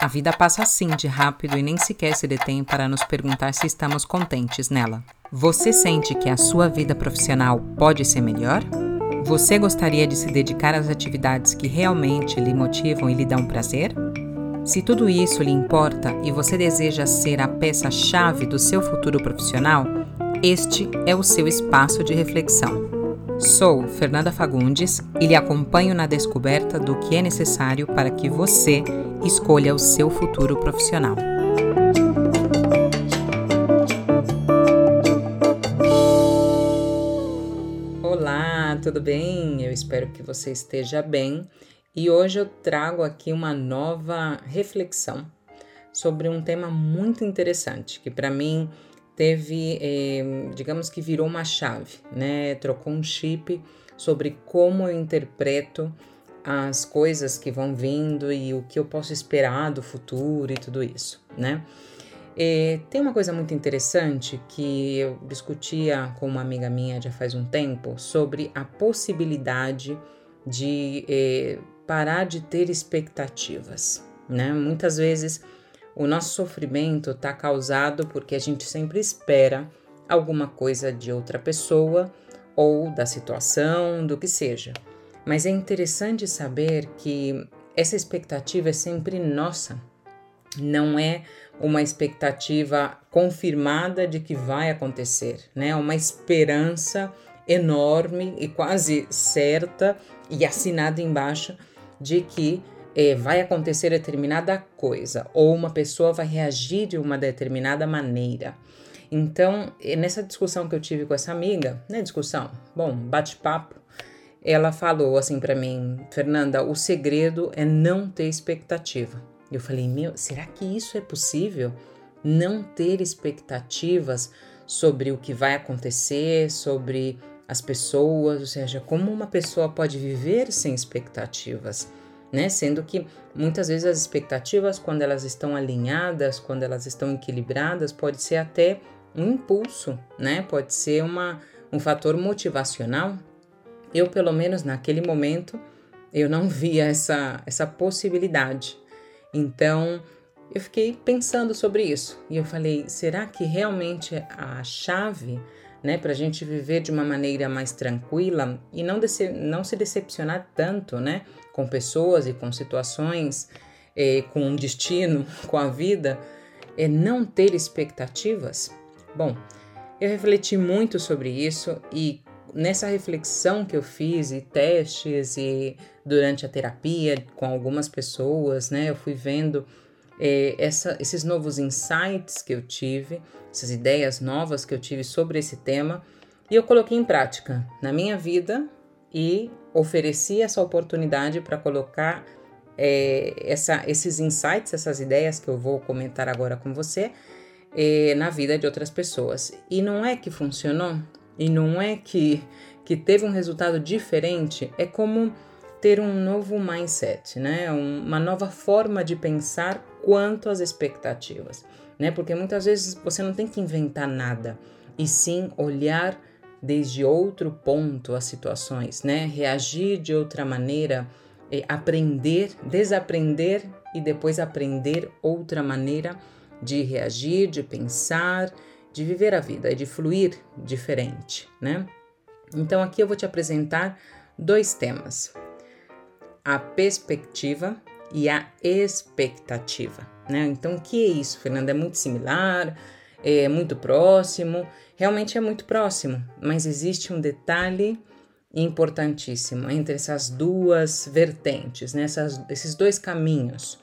A vida passa assim de rápido e nem sequer se detém para nos perguntar se estamos contentes nela. Você sente que a sua vida profissional pode ser melhor? Você gostaria de se dedicar às atividades que realmente lhe motivam e lhe dão prazer? Se tudo isso lhe importa e você deseja ser a peça-chave do seu futuro profissional, este é o seu espaço de reflexão. Sou Fernanda Fagundes e lhe acompanho na descoberta do que é necessário para que você escolha o seu futuro profissional. Olá, tudo bem? Eu espero que você esteja bem e hoje eu trago aqui uma nova reflexão sobre um tema muito interessante que para mim teve, eh, digamos que virou uma chave, né? Trocou um chip sobre como eu interpreto as coisas que vão vindo e o que eu posso esperar do futuro e tudo isso, né? E tem uma coisa muito interessante que eu discutia com uma amiga minha já faz um tempo sobre a possibilidade de eh, parar de ter expectativas, né? Muitas vezes o nosso sofrimento está causado porque a gente sempre espera alguma coisa de outra pessoa ou da situação, do que seja. Mas é interessante saber que essa expectativa é sempre nossa, não é uma expectativa confirmada de que vai acontecer, né? É uma esperança enorme e quase certa e assinada embaixo de que é, vai acontecer determinada coisa ou uma pessoa vai reagir de uma determinada maneira. Então, nessa discussão que eu tive com essa amiga, né, discussão, bom, bate-papo, ela falou assim para mim, Fernanda, o segredo é não ter expectativa. Eu falei, meu, será que isso é possível? Não ter expectativas sobre o que vai acontecer, sobre as pessoas, ou seja, como uma pessoa pode viver sem expectativas? Né? Sendo que muitas vezes as expectativas, quando elas estão alinhadas, quando elas estão equilibradas, pode ser até um impulso, né? Pode ser uma, um fator motivacional. Eu, pelo menos naquele momento, eu não via essa, essa possibilidade. Então, eu fiquei pensando sobre isso e eu falei: será que realmente a chave né, para a gente viver de uma maneira mais tranquila e não, não se decepcionar tanto, né, com pessoas e com situações, é, com um destino, com a vida, é não ter expectativas? Bom, eu refleti muito sobre isso e nessa reflexão que eu fiz e testes e durante a terapia com algumas pessoas, né, eu fui vendo é, essa, esses novos insights que eu tive, essas ideias novas que eu tive sobre esse tema e eu coloquei em prática na minha vida e ofereci essa oportunidade para colocar é, essa, esses insights, essas ideias que eu vou comentar agora com você é, na vida de outras pessoas. E não é que funcionou, e não é que, que teve um resultado diferente, é como ter um novo mindset, né? uma nova forma de pensar quanto às expectativas, né? Porque muitas vezes você não tem que inventar nada, e sim olhar desde outro ponto as situações, né? Reagir de outra maneira, aprender, desaprender e depois aprender outra maneira de reagir, de pensar, de viver a vida e de fluir diferente, né? Então aqui eu vou te apresentar dois temas: a perspectiva e a expectativa. Né? Então, o que é isso, Fernanda? É muito similar, é muito próximo, realmente é muito próximo, mas existe um detalhe importantíssimo entre essas duas vertentes, né? Essas, esses dois caminhos.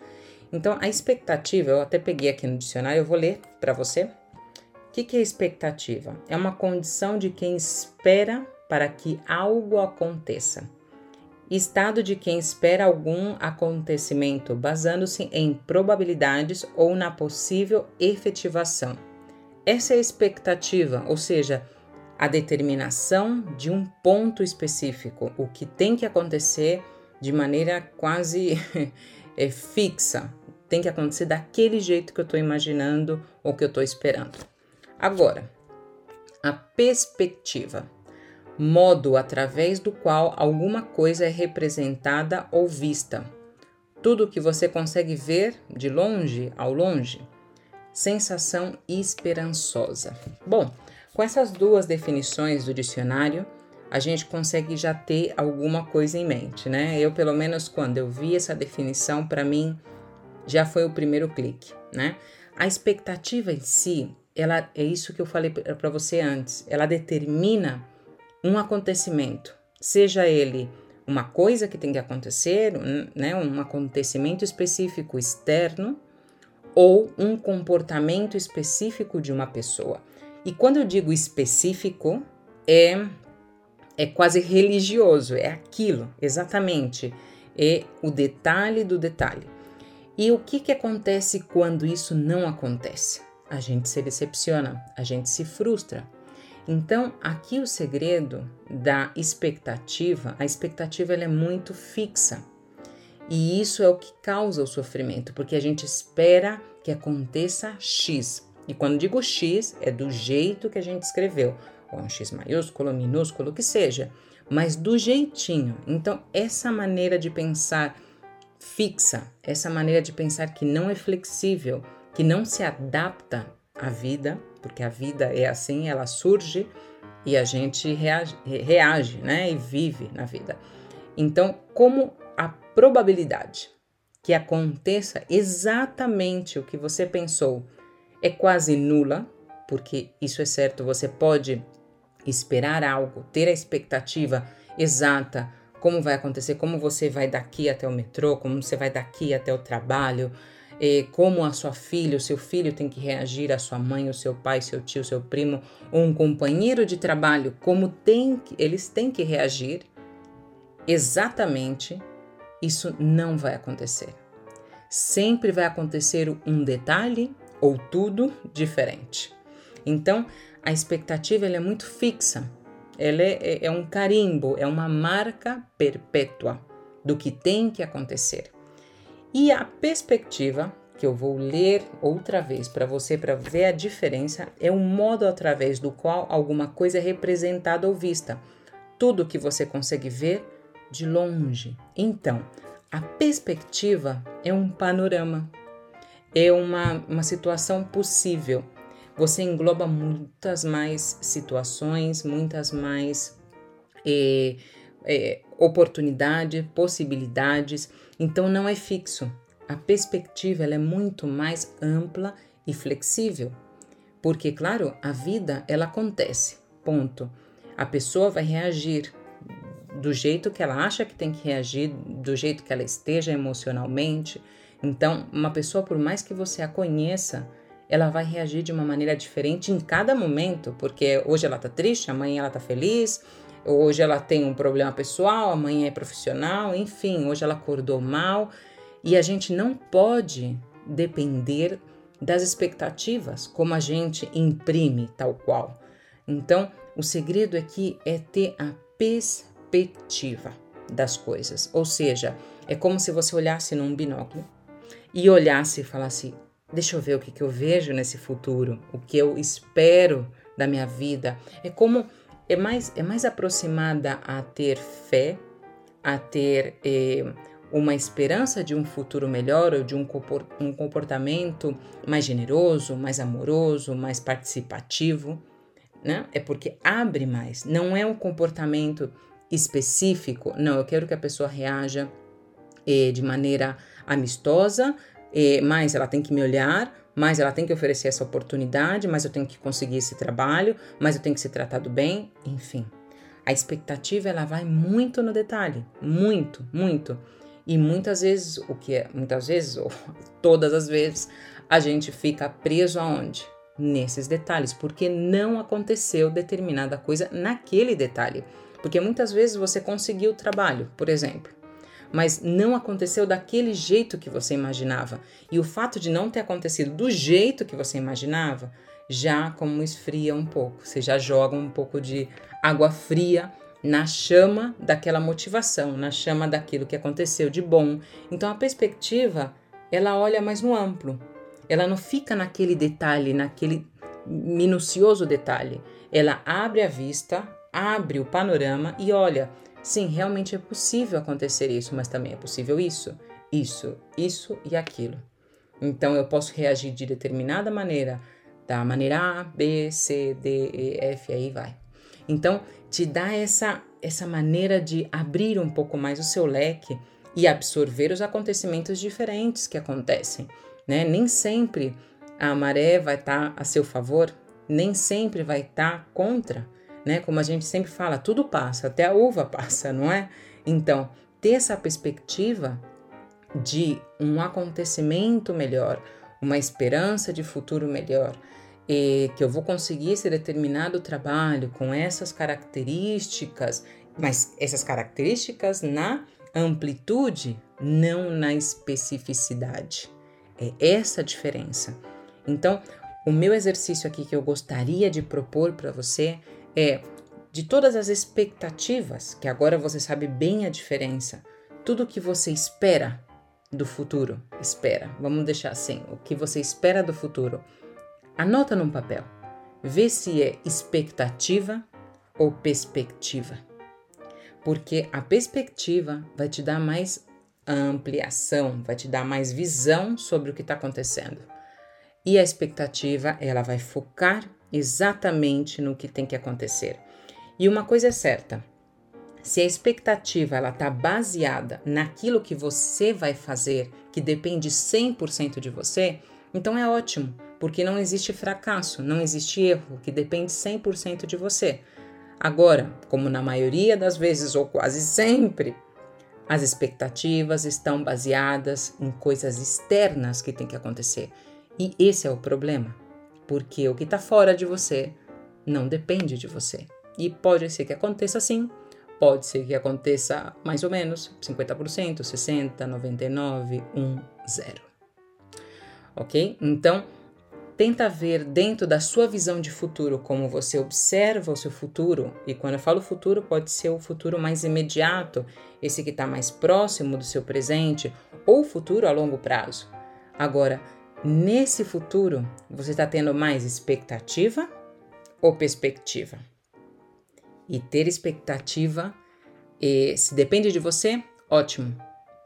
Então, a expectativa, eu até peguei aqui no dicionário, eu vou ler para você. O que, que é expectativa? É uma condição de quem espera para que algo aconteça estado de quem espera algum acontecimento, basando-se em probabilidades ou na possível efetivação. Essa é a expectativa, ou seja, a determinação de um ponto específico, o que tem que acontecer de maneira quase é, fixa, tem que acontecer daquele jeito que eu estou imaginando ou que eu estou esperando. Agora, a perspectiva modo através do qual alguma coisa é representada ou vista. tudo que você consegue ver de longe ao longe. Sensação esperançosa. Bom, com essas duas definições do dicionário, a gente consegue já ter alguma coisa em mente, né? Eu, pelo menos, quando eu vi essa definição, para mim já foi o primeiro clique, né? A expectativa em si, ela é isso que eu falei para você antes, ela determina um acontecimento, seja ele uma coisa que tem que acontecer, né, um acontecimento específico externo ou um comportamento específico de uma pessoa. E quando eu digo específico, é é quase religioso, é aquilo, exatamente, é o detalhe do detalhe. E o que, que acontece quando isso não acontece? A gente se decepciona, a gente se frustra. Então, aqui o segredo da expectativa, a expectativa ela é muito fixa. E isso é o que causa o sofrimento, porque a gente espera que aconteça X. E quando digo X, é do jeito que a gente escreveu ou um X maiúsculo, minúsculo, o que seja, mas do jeitinho. Então, essa maneira de pensar fixa, essa maneira de pensar que não é flexível, que não se adapta à vida, porque a vida é assim, ela surge e a gente reage, reage né, e vive na vida. Então, como a probabilidade que aconteça exatamente o que você pensou é quase nula, porque isso é certo, você pode esperar algo, ter a expectativa exata, como vai acontecer, como você vai daqui até o metrô, como você vai daqui até o trabalho, como a sua filha, o seu filho tem que reagir, a sua mãe, o seu pai, seu tio, seu primo, ou um companheiro de trabalho, como tem eles têm que reagir, exatamente isso não vai acontecer. Sempre vai acontecer um detalhe ou tudo diferente. Então, a expectativa é muito fixa, ela é, é, é um carimbo, é uma marca perpétua do que tem que acontecer. E a perspectiva, que eu vou ler outra vez para você para ver a diferença, é o modo através do qual alguma coisa é representada ou vista. Tudo que você consegue ver de longe. Então, a perspectiva é um panorama, é uma, uma situação possível você engloba muitas mais situações, muitas mais é, é, oportunidades, possibilidades. Então não é fixo. A perspectiva ela é muito mais ampla e flexível, porque claro a vida ela acontece. Ponto. A pessoa vai reagir do jeito que ela acha que tem que reagir, do jeito que ela esteja emocionalmente. Então, uma pessoa, por mais que você a conheça, ela vai reagir de uma maneira diferente em cada momento, porque hoje ela tá triste, amanhã ela tá feliz, hoje ela tem um problema pessoal, amanhã é profissional, enfim, hoje ela acordou mal e a gente não pode depender das expectativas, como a gente imprime tal qual. Então, o segredo aqui é ter a perspectiva das coisas, ou seja, é como se você olhasse num binóculo e olhasse e falasse: Deixa eu ver o que, que eu vejo nesse futuro, o que eu espero da minha vida. É como é mais, é mais aproximada a ter fé, a ter eh, uma esperança de um futuro melhor ou de um, comportamento mais generoso, mais amoroso, mais participativo. Né? É porque abre mais, não é um comportamento específico. Não, eu quero que a pessoa reaja eh, de maneira amistosa, é, mais ela tem que me olhar, mais ela tem que oferecer essa oportunidade, mais eu tenho que conseguir esse trabalho, mais eu tenho que ser tratado bem, enfim. A expectativa ela vai muito no detalhe, muito, muito. E muitas vezes, o que é, muitas vezes, ou todas as vezes, a gente fica preso aonde? Nesses detalhes, porque não aconteceu determinada coisa naquele detalhe. Porque muitas vezes você conseguiu o trabalho, por exemplo, mas não aconteceu daquele jeito que você imaginava. E o fato de não ter acontecido do jeito que você imaginava já como esfria um pouco. Você já joga um pouco de água fria na chama daquela motivação, na chama daquilo que aconteceu de bom. Então a perspectiva, ela olha mais no amplo. Ela não fica naquele detalhe, naquele minucioso detalhe. Ela abre a vista, abre o panorama e olha, Sim, realmente é possível acontecer isso, mas também é possível isso. isso, isso e aquilo. Então eu posso reagir de determinada maneira, da maneira A, B, C, D, E, F, aí vai. Então te dá essa essa maneira de abrir um pouco mais o seu leque e absorver os acontecimentos diferentes que acontecem, né? Nem sempre a maré vai estar tá a seu favor, nem sempre vai estar tá contra, né? Como a gente sempre fala, tudo passa, até a uva passa, não é? Então, ter essa perspectiva de um acontecimento melhor, uma esperança de futuro melhor, e que eu vou conseguir esse determinado trabalho com essas características, mas essas características na amplitude, não na especificidade. É essa a diferença. Então, o meu exercício aqui que eu gostaria de propor para você é de todas as expectativas, que agora você sabe bem a diferença, tudo que você espera do futuro, espera, vamos deixar assim, o que você espera do futuro, anota num papel, vê se é expectativa ou perspectiva, porque a perspectiva vai te dar mais ampliação, vai te dar mais visão sobre o que está acontecendo. E a expectativa, ela vai focar exatamente no que tem que acontecer. E uma coisa é certa, se a expectativa ela está baseada naquilo que você vai fazer, que depende 100% de você, então é ótimo, porque não existe fracasso, não existe erro, que depende 100% de você. Agora, como na maioria das vezes ou quase sempre, as expectativas estão baseadas em coisas externas que tem que acontecer. E esse é o problema, porque o que está fora de você não depende de você. E pode ser que aconteça assim, Pode ser que aconteça mais ou menos 50%, 60%, 99%, 1, 0. Ok? Então, tenta ver dentro da sua visão de futuro como você observa o seu futuro. E quando eu falo futuro, pode ser o futuro mais imediato, esse que está mais próximo do seu presente, ou futuro a longo prazo. Agora, nesse futuro, você está tendo mais expectativa ou perspectiva? e ter expectativa. E se depende de você, ótimo,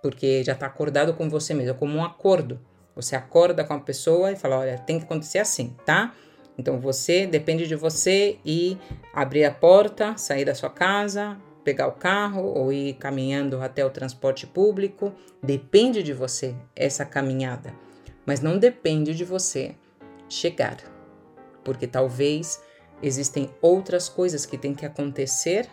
porque já está acordado com você mesmo, é como um acordo. Você acorda com a pessoa e fala: olha, tem que acontecer assim, tá? Então você depende de você e abrir a porta, sair da sua casa, pegar o carro ou ir caminhando até o transporte público. Depende de você essa caminhada, mas não depende de você chegar, porque talvez existem outras coisas que têm que acontecer,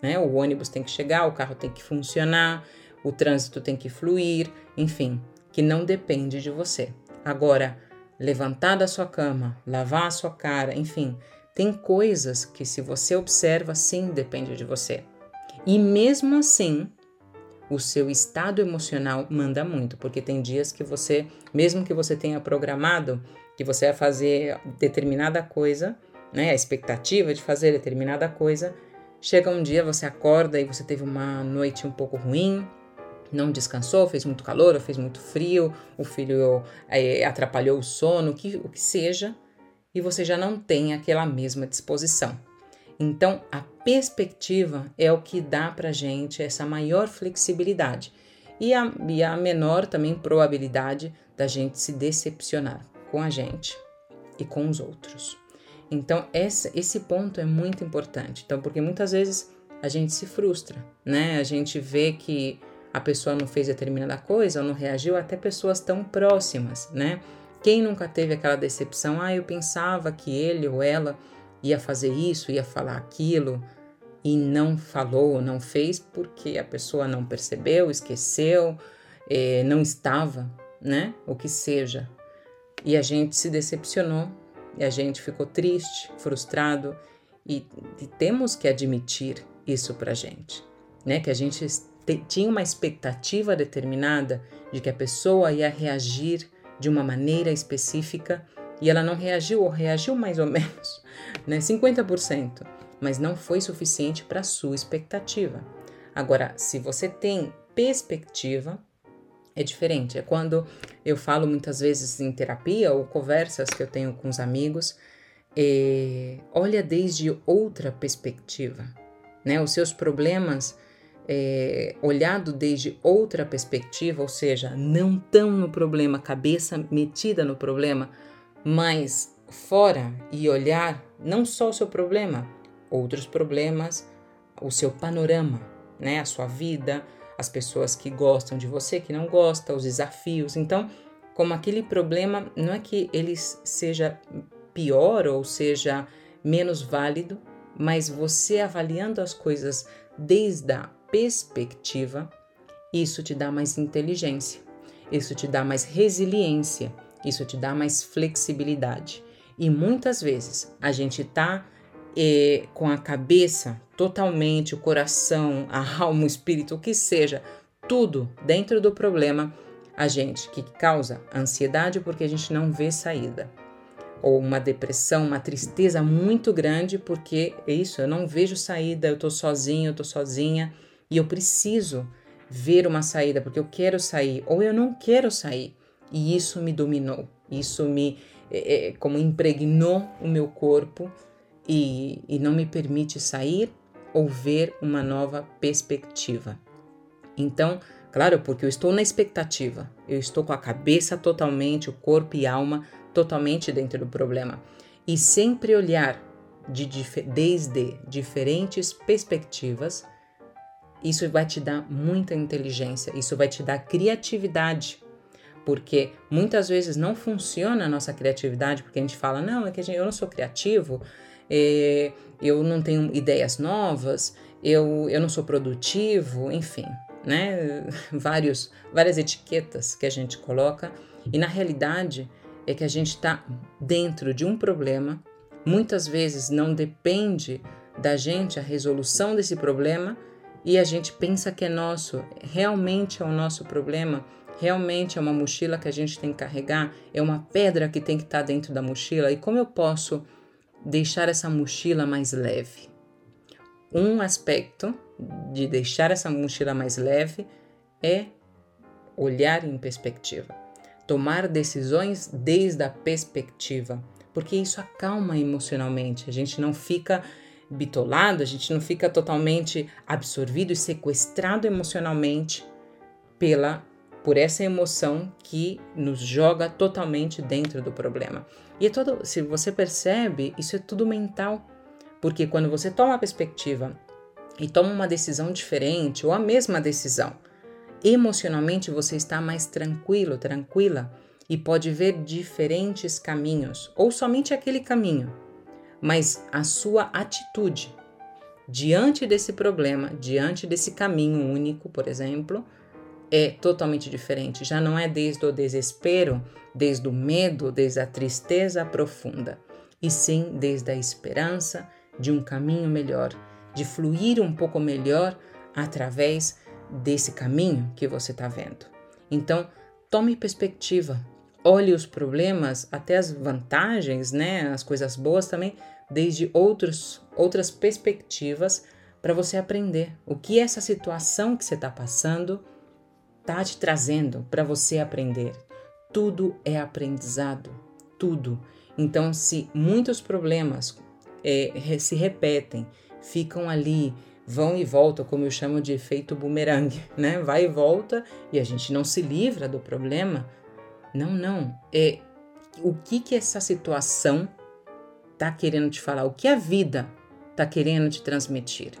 né? O ônibus tem que chegar, o carro tem que funcionar, o trânsito tem que fluir, enfim, que não depende de você. Agora, levantar da sua cama, lavar a sua cara, enfim, tem coisas que se você observa, sim, depende de você. E mesmo assim, o seu estado emocional manda muito, porque tem dias que você, mesmo que você tenha programado que você vai fazer determinada coisa, né, a expectativa de fazer determinada coisa, chega um dia, você acorda e você teve uma noite um pouco ruim, não descansou, fez muito calor ou fez muito frio, o filho é, atrapalhou o sono, o que, o que seja, e você já não tem aquela mesma disposição. Então, a perspectiva é o que dá para gente essa maior flexibilidade e a, e a menor também probabilidade da gente se decepcionar com a gente e com os outros. Então, esse, esse ponto é muito importante. Então, porque muitas vezes a gente se frustra, né? A gente vê que a pessoa não fez determinada coisa ou não reagiu, até pessoas tão próximas, né? Quem nunca teve aquela decepção? Ah, eu pensava que ele ou ela ia fazer isso, ia falar aquilo e não falou, não fez porque a pessoa não percebeu, esqueceu, eh, não estava, né? O que seja. E a gente se decepcionou e a gente ficou triste, frustrado e, e temos que admitir isso para gente, né? Que a gente te, tinha uma expectativa determinada de que a pessoa ia reagir de uma maneira específica e ela não reagiu ou reagiu mais ou menos, né? 50%, mas não foi suficiente para sua expectativa. Agora, se você tem perspectiva, é diferente. É quando eu falo muitas vezes em terapia ou conversas que eu tenho com os amigos, é, olha desde outra perspectiva, né? Os seus problemas é, olhado desde outra perspectiva, ou seja, não tão no problema, cabeça metida no problema, mas fora e olhar não só o seu problema, outros problemas, o seu panorama, né, a sua vida, as pessoas que gostam de você, que não gostam, os desafios. Então, como aquele problema não é que ele seja pior ou seja menos válido, mas você avaliando as coisas desde a perspectiva, isso te dá mais inteligência, isso te dá mais resiliência, isso te dá mais flexibilidade. E muitas vezes a gente tá eh, com a cabeça totalmente, o coração, a alma, o espírito, o que seja, tudo dentro do problema, a gente que causa ansiedade porque a gente não vê saída ou uma depressão, uma tristeza muito grande, porque é isso, eu não vejo saída, eu tô sozinho, eu tô sozinha e eu preciso ver uma saída porque eu quero sair ou eu não quero sair. E isso me dominou, isso me é, é, como impregnou o meu corpo e, e não me permite sair ou ver uma nova perspectiva. Então, claro, porque eu estou na expectativa, eu estou com a cabeça totalmente, o corpo e alma totalmente dentro do problema e sempre olhar de, desde diferentes perspectivas, isso vai te dar muita inteligência, isso vai te dar criatividade, porque muitas vezes não funciona a nossa criatividade, porque a gente fala, não, é que eu não sou criativo, é, eu não tenho ideias novas, eu, eu não sou produtivo, enfim, né? Vários, várias etiquetas que a gente coloca, e na realidade é que a gente está dentro de um problema, muitas vezes não depende da gente a resolução desse problema e a gente pensa que é nosso, realmente é o nosso problema, realmente é uma mochila que a gente tem que carregar, é uma pedra que tem que estar tá dentro da mochila e como eu posso deixar essa mochila mais leve? Um aspecto de deixar essa mochila mais leve é olhar em perspectiva tomar decisões desde a perspectiva, porque isso acalma emocionalmente. A gente não fica bitolado, a gente não fica totalmente absorvido e sequestrado emocionalmente pela por essa emoção que nos joga totalmente dentro do problema. E é todo, se você percebe, isso é tudo mental, porque quando você toma a perspectiva e toma uma decisão diferente ou a mesma decisão, Emocionalmente você está mais tranquilo, tranquila e pode ver diferentes caminhos ou somente aquele caminho, mas a sua atitude diante desse problema, diante desse caminho único, por exemplo, é totalmente diferente. Já não é desde o desespero, desde o medo, desde a tristeza profunda, e sim desde a esperança de um caminho melhor, de fluir um pouco melhor através desse caminho que você está vendo. Então, tome perspectiva, olhe os problemas, até as vantagens, né, as coisas boas também, desde outros, outras perspectivas para você aprender o que essa situação que você está passando está te trazendo para você aprender. Tudo é aprendizado, tudo. Então, se muitos problemas é, se repetem, ficam ali vão e voltam, como eu chamo de efeito bumerangue, né? Vai e volta e a gente não se livra do problema. Não, não. É o que que essa situação tá querendo te falar? O que a vida tá querendo te transmitir?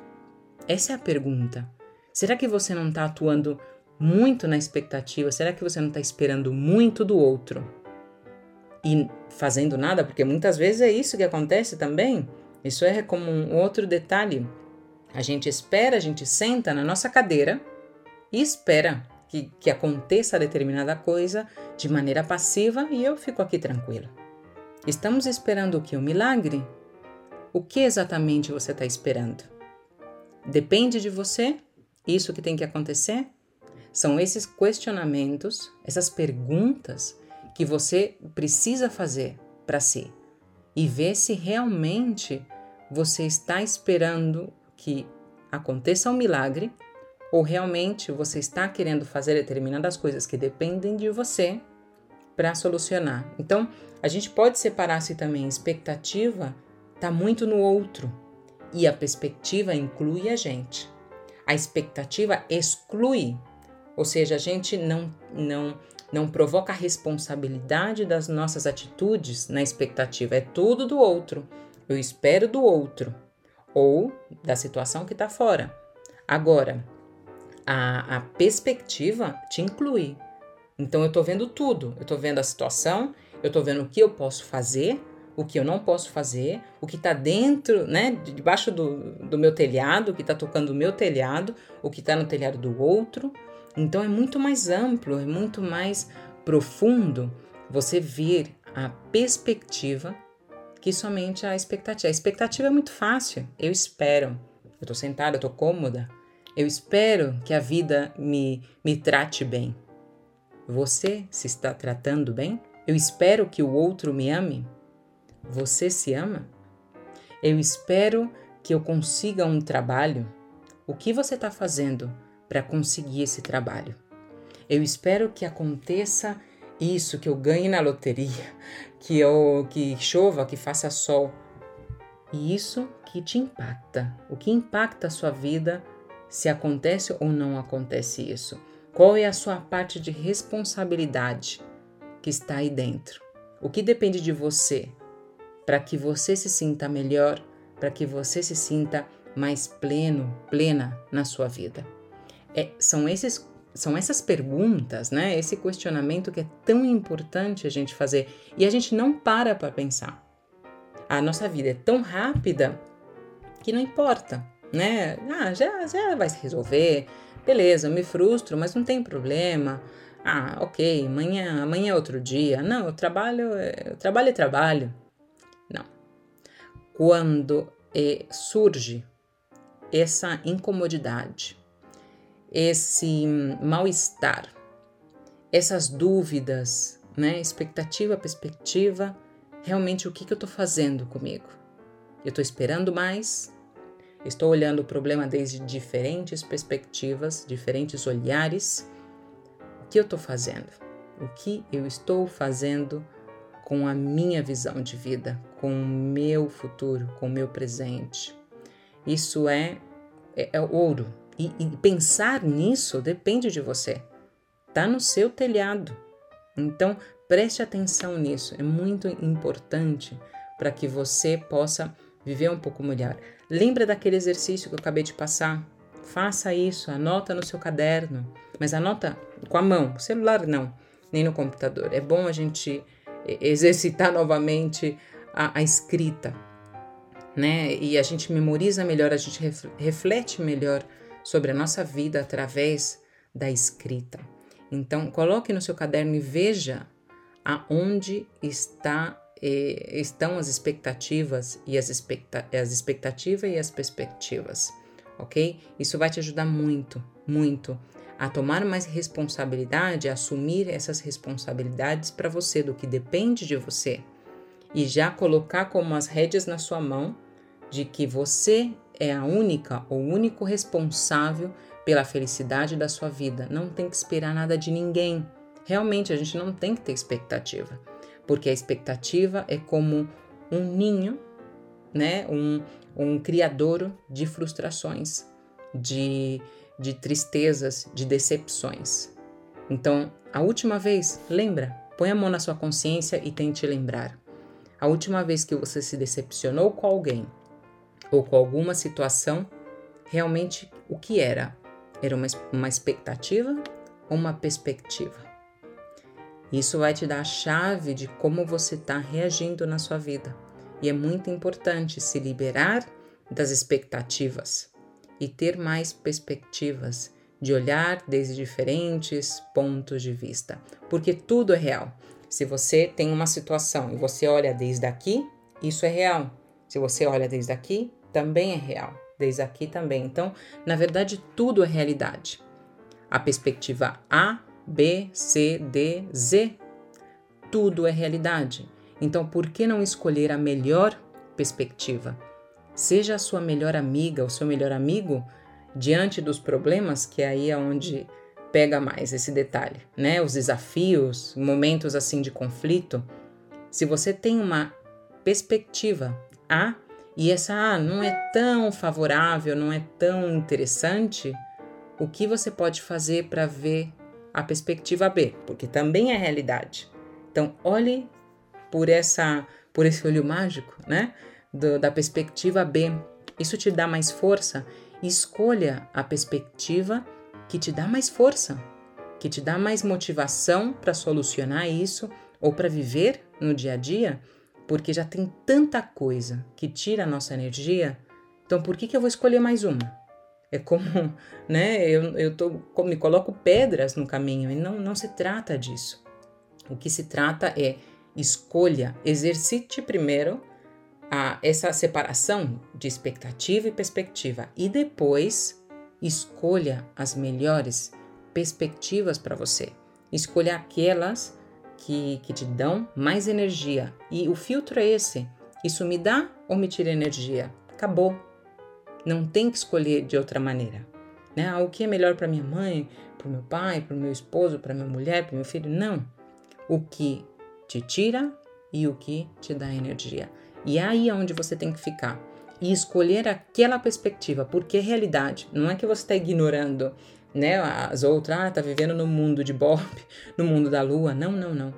Essa é a pergunta. Será que você não está atuando muito na expectativa? Será que você não está esperando muito do outro e fazendo nada? Porque muitas vezes é isso que acontece também. Isso é como um outro detalhe a gente espera, a gente senta na nossa cadeira e espera que, que aconteça determinada coisa de maneira passiva e eu fico aqui tranquila. Estamos esperando o que? O milagre? O que exatamente você está esperando? Depende de você? Isso que tem que acontecer? São esses questionamentos, essas perguntas que você precisa fazer para si e ver se realmente você está esperando que aconteça um milagre ou realmente você está querendo fazer determinadas coisas que dependem de você para solucionar. Então, a gente pode separar-se também. A expectativa está muito no outro e a perspectiva inclui a gente. A expectativa exclui, ou seja, a gente não, não, não provoca a responsabilidade das nossas atitudes na expectativa, é tudo do outro. Eu espero do outro ou da situação que está fora. Agora, a, a perspectiva te inclui. Então, eu estou vendo tudo. Eu estou vendo a situação, eu estou vendo o que eu posso fazer, o que eu não posso fazer, o que está dentro, né, debaixo do, do meu telhado, o que está tocando o meu telhado, o que está no telhado do outro. Então, é muito mais amplo, é muito mais profundo você ver a perspectiva que somente a expectativa. A expectativa é muito fácil. Eu espero. Eu estou sentada, eu estou cômoda. Eu espero que a vida me, me trate bem. Você se está tratando bem? Eu espero que o outro me ame. Você se ama? Eu espero que eu consiga um trabalho. O que você está fazendo para conseguir esse trabalho? Eu espero que aconteça isso, que eu ganhe na loteria, que eu que chova, que faça sol. E isso que te impacta. O que impacta a sua vida se acontece ou não acontece isso? Qual é a sua parte de responsabilidade que está aí dentro? O que depende de você para que você se sinta melhor, para que você se sinta mais pleno, plena na sua vida? É, são esses são essas perguntas, né? Esse questionamento que é tão importante a gente fazer e a gente não para para pensar. A nossa vida é tão rápida que não importa, né? Ah, já, já vai se resolver. Beleza, eu me frustro, mas não tem problema. Ah, ok, amanhã, amanhã é outro dia. Não, eu trabalho, eu trabalho é trabalho. Não. Quando é, surge essa incomodidade, esse mal-estar, essas dúvidas, né? Expectativa, perspectiva, realmente o que, que eu estou fazendo comigo? Eu estou esperando mais? Estou olhando o problema desde diferentes perspectivas, diferentes olhares. O que eu estou fazendo? O que eu estou fazendo com a minha visão de vida, com o meu futuro, com o meu presente? Isso é, é, é ouro, e, e pensar nisso depende de você. Tá no seu telhado. Então, preste atenção nisso. É muito importante para que você possa viver um pouco melhor. Lembra daquele exercício que eu acabei de passar? Faça isso, anota no seu caderno, mas anota com a mão, celular não, nem no computador. É bom a gente exercitar novamente a, a escrita, né? E a gente memoriza melhor, a gente reflete melhor sobre a nossa vida através da escrita. Então, coloque no seu caderno e veja aonde está, eh, estão as expectativas e as, expecta as expectativas e as perspectivas, ok? Isso vai te ajudar muito, muito a tomar mais responsabilidade, a assumir essas responsabilidades para você, do que depende de você, e já colocar como as rédeas na sua mão de que você é a única ou único responsável pela felicidade da sua vida. Não tem que esperar nada de ninguém. Realmente a gente não tem que ter expectativa, porque a expectativa é como um ninho, né? Um, um de frustrações, de, de tristezas, de decepções. Então, a última vez, lembra, põe a mão na sua consciência e tente lembrar. A última vez que você se decepcionou com alguém, ou com alguma situação, realmente o que era? Era uma, uma expectativa ou uma perspectiva? Isso vai te dar a chave de como você está reagindo na sua vida. E é muito importante se liberar das expectativas e ter mais perspectivas de olhar desde diferentes pontos de vista, porque tudo é real. Se você tem uma situação e você olha desde aqui, isso é real. Se você olha desde aqui, também é real, desde aqui também. Então, na verdade, tudo é realidade. A perspectiva A, B, C, D, Z, tudo é realidade. Então, por que não escolher a melhor perspectiva? Seja a sua melhor amiga, o seu melhor amigo, diante dos problemas, que aí é onde pega mais esse detalhe, né? Os desafios, momentos assim de conflito. Se você tem uma perspectiva A, e essa ah, não é tão favorável, não é tão interessante, o que você pode fazer para ver a perspectiva B? Porque também é realidade. Então, olhe por essa por esse olho mágico, né? Do, da perspectiva B. Isso te dá mais força. Escolha a perspectiva que te dá mais força, que te dá mais motivação para solucionar isso ou para viver no dia a dia, porque já tem tanta coisa que tira a nossa energia. Então, por que, que eu vou escolher mais uma? É como, né? Eu, eu tô, me coloco pedras no caminho e não, não se trata disso. O que se trata é escolha, exercite primeiro a, essa separação de expectativa e perspectiva e depois escolha as melhores perspectivas para você. Escolha aquelas que, que te dão mais energia. E o filtro é esse: isso me dá ou me tira energia? Acabou. Não tem que escolher de outra maneira. Né? Ah, o que é melhor para minha mãe, para meu pai, para meu esposo, para minha mulher, para meu filho? Não. O que te tira e o que te dá energia. E é aí onde você tem que ficar e escolher aquela perspectiva, porque é realidade. Não é que você está ignorando né, as outras, ah, tá vivendo no mundo de Bob, no mundo da lua. Não, não, não.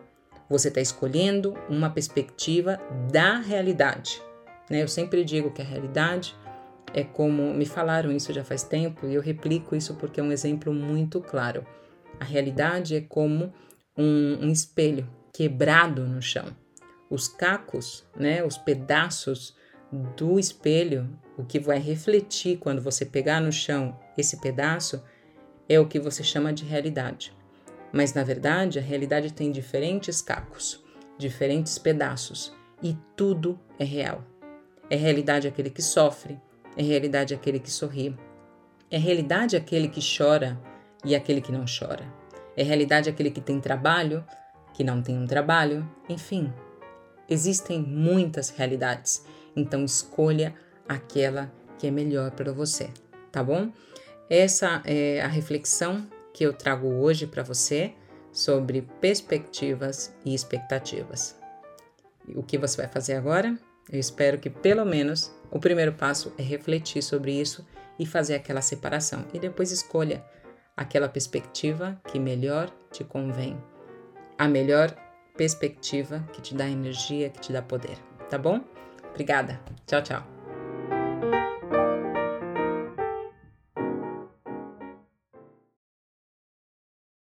Você está escolhendo uma perspectiva da realidade. Né? Eu sempre digo que a realidade é como me falaram isso já faz tempo e eu replico isso porque é um exemplo muito claro. A realidade é como um, um espelho quebrado no chão. Os cacos, né, os pedaços do espelho, o que vai refletir quando você pegar no chão esse pedaço, é o que você chama de realidade. Mas na verdade, a realidade tem diferentes cacos, diferentes pedaços, e tudo é real. É realidade aquele que sofre, é realidade aquele que sorri, é realidade aquele que chora e aquele que não chora. É realidade aquele que tem trabalho que não tem um trabalho, enfim. Existem muitas realidades, então escolha aquela que é melhor para você, tá bom? Essa é a reflexão que eu trago hoje para você sobre perspectivas e expectativas. O que você vai fazer agora? Eu espero que pelo menos o primeiro passo é refletir sobre isso e fazer aquela separação e depois escolha aquela perspectiva que melhor te convém a melhor perspectiva que te dá energia, que te dá poder, tá bom? Obrigada. Tchau, tchau.